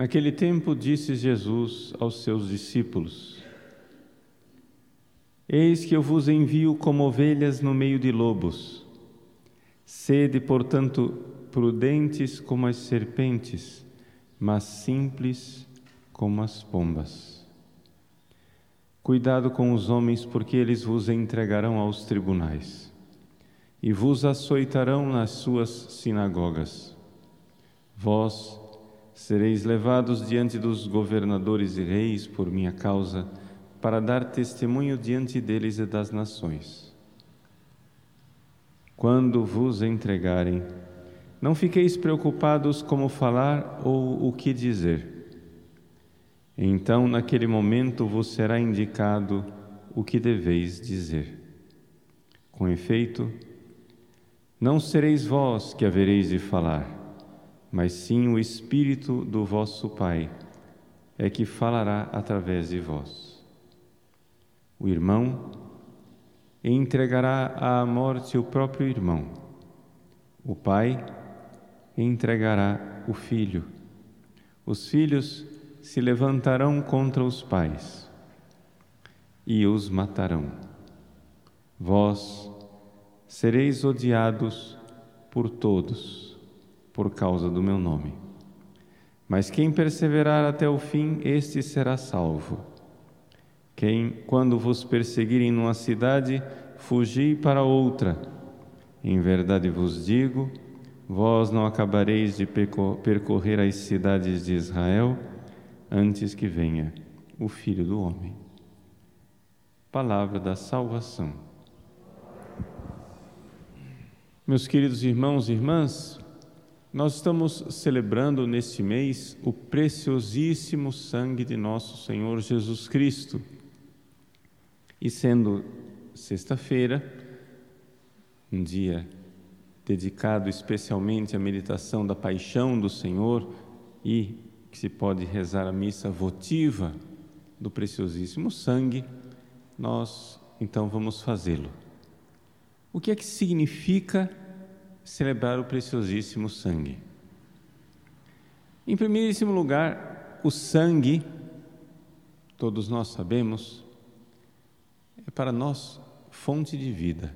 Naquele tempo disse Jesus aos seus discípulos: Eis que eu vos envio como ovelhas no meio de lobos. Sede, portanto, prudentes como as serpentes, mas simples como as pombas. Cuidado com os homens, porque eles vos entregarão aos tribunais e vos açoitarão nas suas sinagogas. Vós Sereis levados diante dos governadores e reis por minha causa, para dar testemunho diante deles e das nações. Quando vos entregarem, não fiqueis preocupados como falar ou o que dizer. Então, naquele momento, vos será indicado o que deveis dizer. Com efeito, não sereis vós que havereis de falar mas sim o Espírito do vosso Pai é que falará através de vós. O irmão entregará à morte o próprio irmão. O pai entregará o filho. Os filhos se levantarão contra os pais e os matarão. Vós sereis odiados por todos por causa do meu nome. Mas quem perseverar até o fim, este será salvo. Quem, quando vos perseguirem numa cidade, fugi para outra. Em verdade vos digo, vós não acabareis de percorrer as cidades de Israel antes que venha o Filho do Homem. Palavra da salvação. Meus queridos irmãos e irmãs, nós estamos celebrando neste mês o preciosíssimo sangue de nosso Senhor Jesus Cristo. E sendo sexta-feira, um dia dedicado especialmente à meditação da paixão do Senhor e que se pode rezar a missa votiva do preciosíssimo sangue, nós então vamos fazê-lo. O que é que significa celebrar o preciosíssimo sangue. Em primeiríssimo lugar, o sangue, todos nós sabemos, é para nós fonte de vida.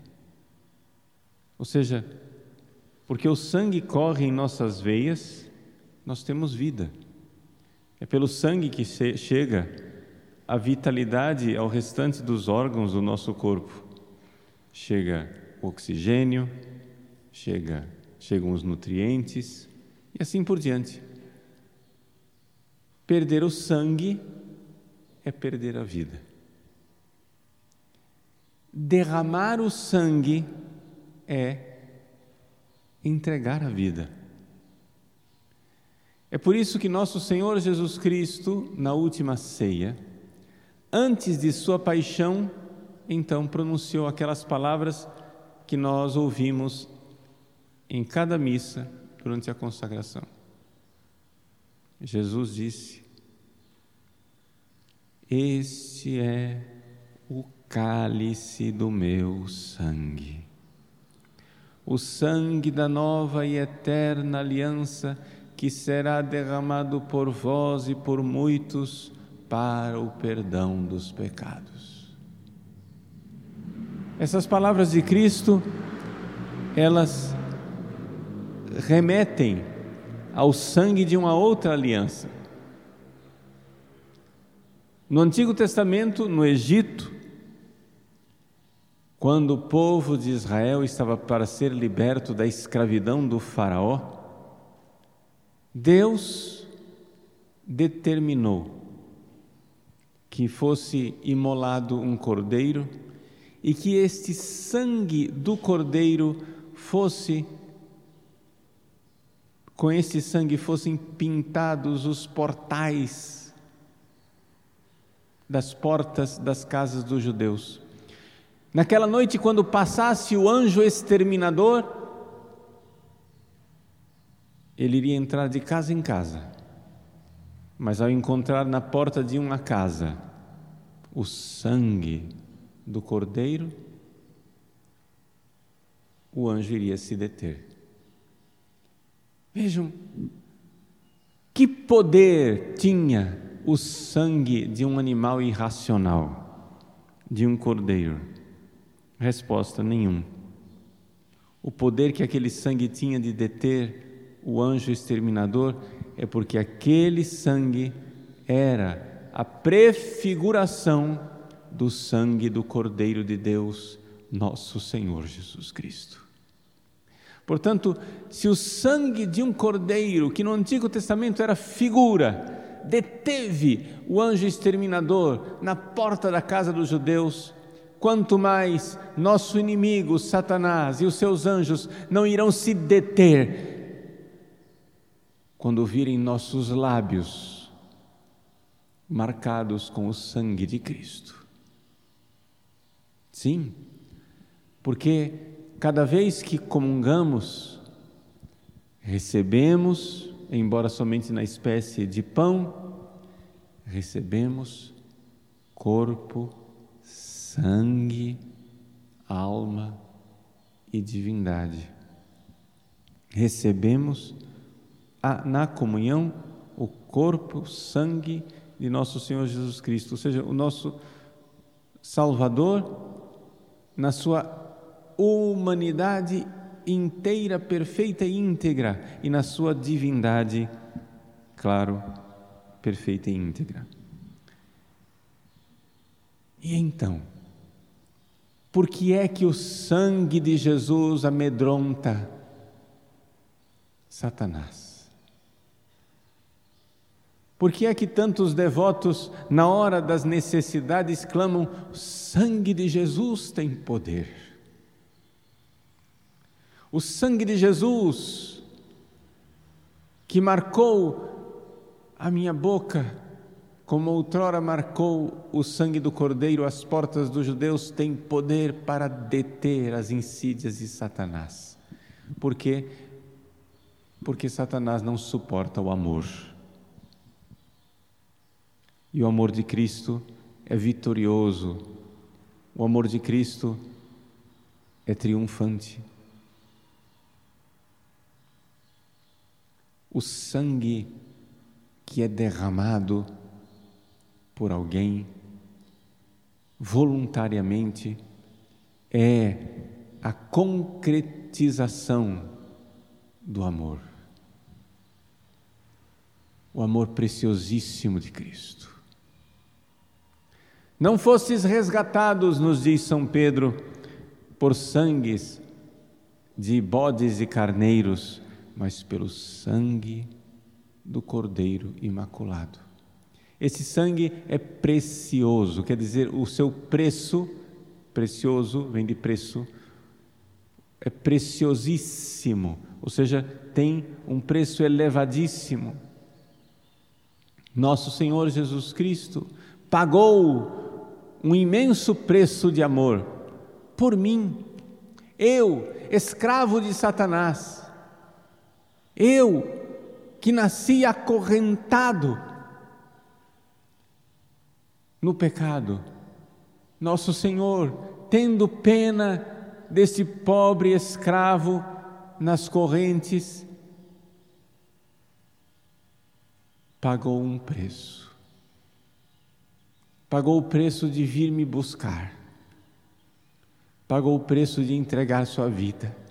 Ou seja, porque o sangue corre em nossas veias, nós temos vida. É pelo sangue que chega a vitalidade ao restante dos órgãos do nosso corpo. Chega o oxigênio, chega, chegam os nutrientes e assim por diante. Perder o sangue é perder a vida. Derramar o sangue é entregar a vida. É por isso que nosso Senhor Jesus Cristo, na última ceia, antes de sua paixão, então pronunciou aquelas palavras que nós ouvimos em cada missa durante a consagração. Jesus disse: Este é o cálice do meu sangue, o sangue da nova e eterna aliança que será derramado por vós e por muitos para o perdão dos pecados. Essas palavras de Cristo, elas remetem ao sangue de uma outra aliança. No Antigo Testamento, no Egito, quando o povo de Israel estava para ser liberto da escravidão do Faraó, Deus determinou que fosse imolado um cordeiro e que este sangue do cordeiro fosse com esse sangue fossem pintados os portais das portas das casas dos judeus. Naquela noite, quando passasse o anjo exterminador, ele iria entrar de casa em casa, mas ao encontrar na porta de uma casa o sangue do cordeiro, o anjo iria se deter. Vejam, Que poder tinha o sangue de um animal irracional, de um cordeiro? Resposta: nenhum. O poder que aquele sangue tinha de deter o anjo exterminador é porque aquele sangue era a prefiguração do sangue do Cordeiro de Deus, nosso Senhor Jesus Cristo. Portanto, se o sangue de um cordeiro, que no Antigo Testamento era figura, deteve o anjo exterminador na porta da casa dos judeus, quanto mais nosso inimigo, Satanás e os seus anjos não irão se deter quando virem nossos lábios marcados com o sangue de Cristo. Sim, porque cada vez que comungamos, recebemos, embora somente na espécie de pão, recebemos corpo, sangue, alma e divindade. Recebemos a, na comunhão o corpo, sangue de nosso Senhor Jesus Cristo, ou seja, o nosso Salvador na sua humanidade inteira, perfeita e íntegra, e na sua divindade, claro, perfeita e íntegra. E então, por que é que o sangue de Jesus amedronta Satanás? Por que é que tantos devotos, na hora das necessidades, clamam: o sangue de Jesus tem poder? O sangue de Jesus, que marcou a minha boca, como outrora marcou o sangue do Cordeiro as portas dos judeus, tem poder para deter as insídias de Satanás. Por quê? Porque Satanás não suporta o amor. E o amor de Cristo é vitorioso, o amor de Cristo é triunfante. O sangue que é derramado por alguém voluntariamente é a concretização do amor. O amor preciosíssimo de Cristo. Não fostes resgatados, nos diz São Pedro, por sangues de bodes e carneiros, mas pelo sangue do Cordeiro Imaculado. Esse sangue é precioso, quer dizer, o seu preço, precioso, vem de preço, é preciosíssimo, ou seja, tem um preço elevadíssimo. Nosso Senhor Jesus Cristo pagou um imenso preço de amor por mim, eu, escravo de Satanás eu, que nasci acorrentado no pecado, nosso Senhor, tendo pena desse pobre escravo nas correntes, pagou um preço. Pagou o preço de vir me buscar. Pagou o preço de entregar sua vida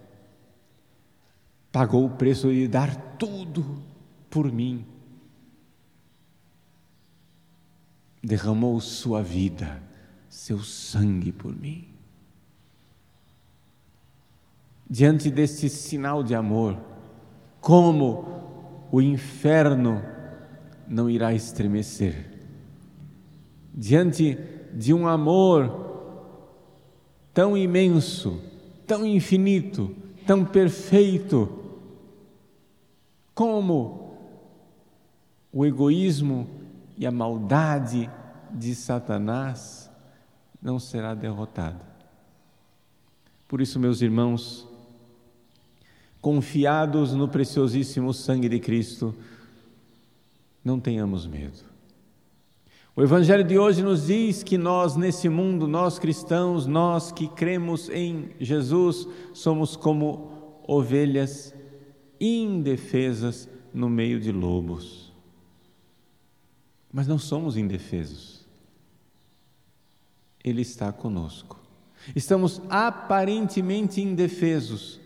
pagou o preço de dar tudo por mim. Derramou sua vida, seu sangue por mim. Diante deste sinal de amor, como o inferno não irá estremecer? Diante de um amor tão imenso, tão infinito, tão perfeito, como o egoísmo e a maldade de Satanás não será derrotada. Por isso, meus irmãos, confiados no preciosíssimo sangue de Cristo, não tenhamos medo. O Evangelho de hoje nos diz que nós, nesse mundo, nós cristãos, nós que cremos em Jesus, somos como ovelhas indefesas no meio de lobos. Mas não somos indefesos. Ele está conosco. Estamos aparentemente indefesos,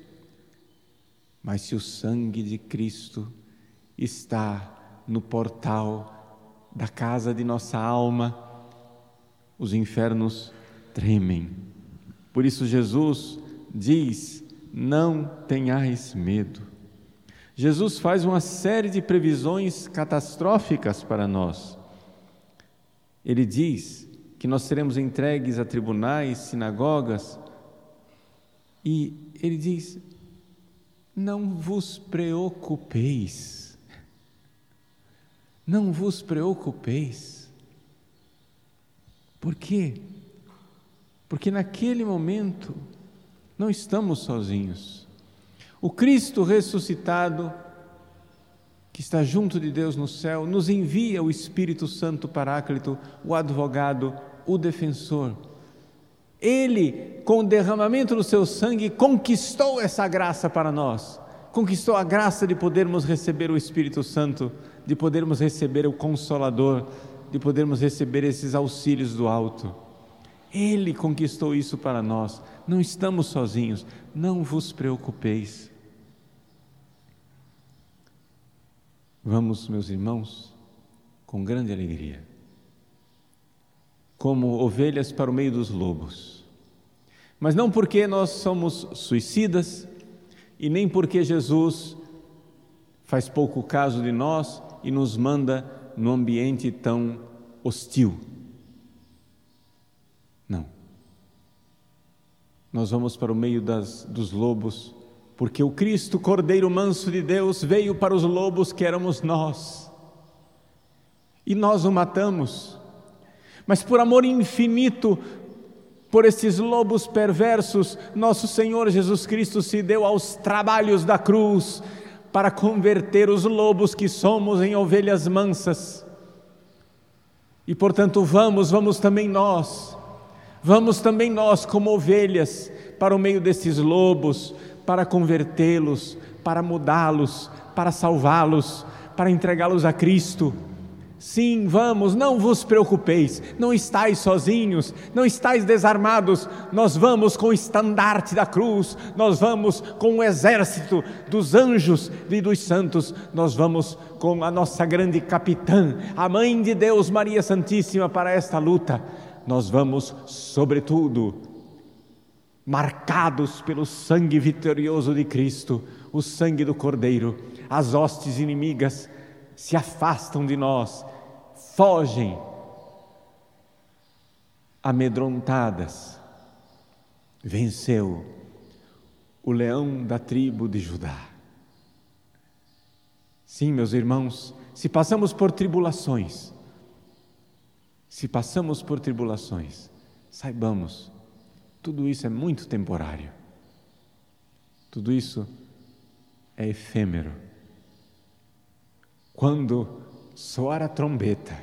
mas se o sangue de Cristo está no portal da casa de nossa alma, os infernos tremem. Por isso, Jesus diz: Não tenhais medo. Jesus faz uma série de previsões catastróficas para nós. Ele diz que nós seremos entregues a tribunais, sinagogas, e ele diz: Não vos preocupeis. Não vos preocupeis. Por quê? Porque naquele momento não estamos sozinhos. O Cristo ressuscitado, que está junto de Deus no céu, nos envia o Espírito Santo Paráclito, o advogado, o defensor. Ele, com o derramamento do seu sangue, conquistou essa graça para nós. Conquistou a graça de podermos receber o Espírito Santo, de podermos receber o Consolador, de podermos receber esses auxílios do alto. Ele conquistou isso para nós. Não estamos sozinhos. Não vos preocupeis. Vamos, meus irmãos, com grande alegria, como ovelhas para o meio dos lobos. Mas não porque nós somos suicidas e nem porque Jesus faz pouco caso de nós e nos manda no ambiente tão hostil. Não. Nós vamos para o meio das, dos lobos, porque o Cristo, Cordeiro Manso de Deus, veio para os lobos que éramos nós. E nós o matamos. Mas por amor infinito, por esses lobos perversos, nosso Senhor Jesus Cristo se deu aos trabalhos da cruz para converter os lobos que somos em ovelhas mansas. E portanto, vamos, vamos também nós, vamos também nós, como ovelhas, para o meio desses lobos, para convertê-los, para mudá-los, para salvá-los, para entregá-los a Cristo. Sim, vamos, não vos preocupeis, não estáis sozinhos, não estáis desarmados, nós vamos com o estandarte da cruz, nós vamos com o exército dos anjos e dos santos, nós vamos com a nossa grande capitã, a Mãe de Deus, Maria Santíssima, para esta luta. Nós vamos, sobretudo, marcados pelo sangue vitorioso de Cristo, o sangue do Cordeiro, as hostes inimigas se afastam de nós, fogem, amedrontadas. Venceu o leão da tribo de Judá. Sim, meus irmãos, se passamos por tribulações, se passamos por tribulações, saibamos, tudo isso é muito temporário. Tudo isso é efêmero quando soar a trombeta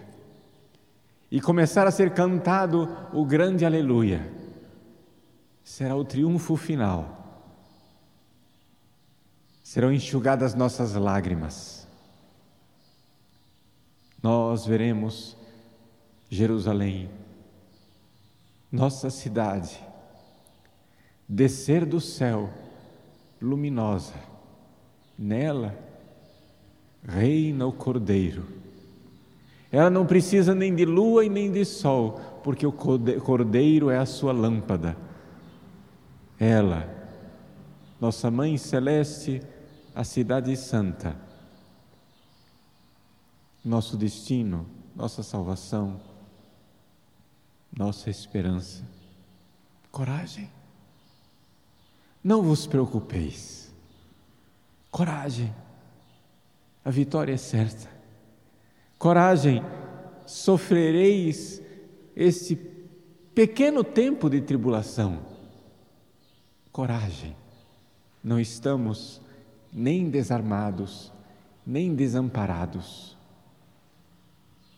e começar a ser cantado o grande aleluia, será o triunfo final. Serão enxugadas nossas lágrimas. Nós veremos Jerusalém, nossa cidade, descer do céu luminosa. Nela, reina o Cordeiro. Ela não precisa nem de lua e nem de sol, porque o Cordeiro é a sua lâmpada. Ela, nossa Mãe Celeste, a Cidade Santa, nosso destino, nossa salvação, nossa esperança. Coragem. Não vos preocupeis. Coragem a vitória é certa. Coragem, sofrereis esse pequeno tempo de tribulação. Coragem, não estamos nem desarmados, nem desamparados.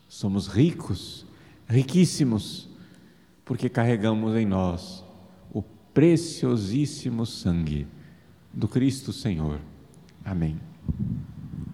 Somos ricos, riquíssimos, porque carregamos em nós preciosíssimo sangue do Cristo Senhor. Amém.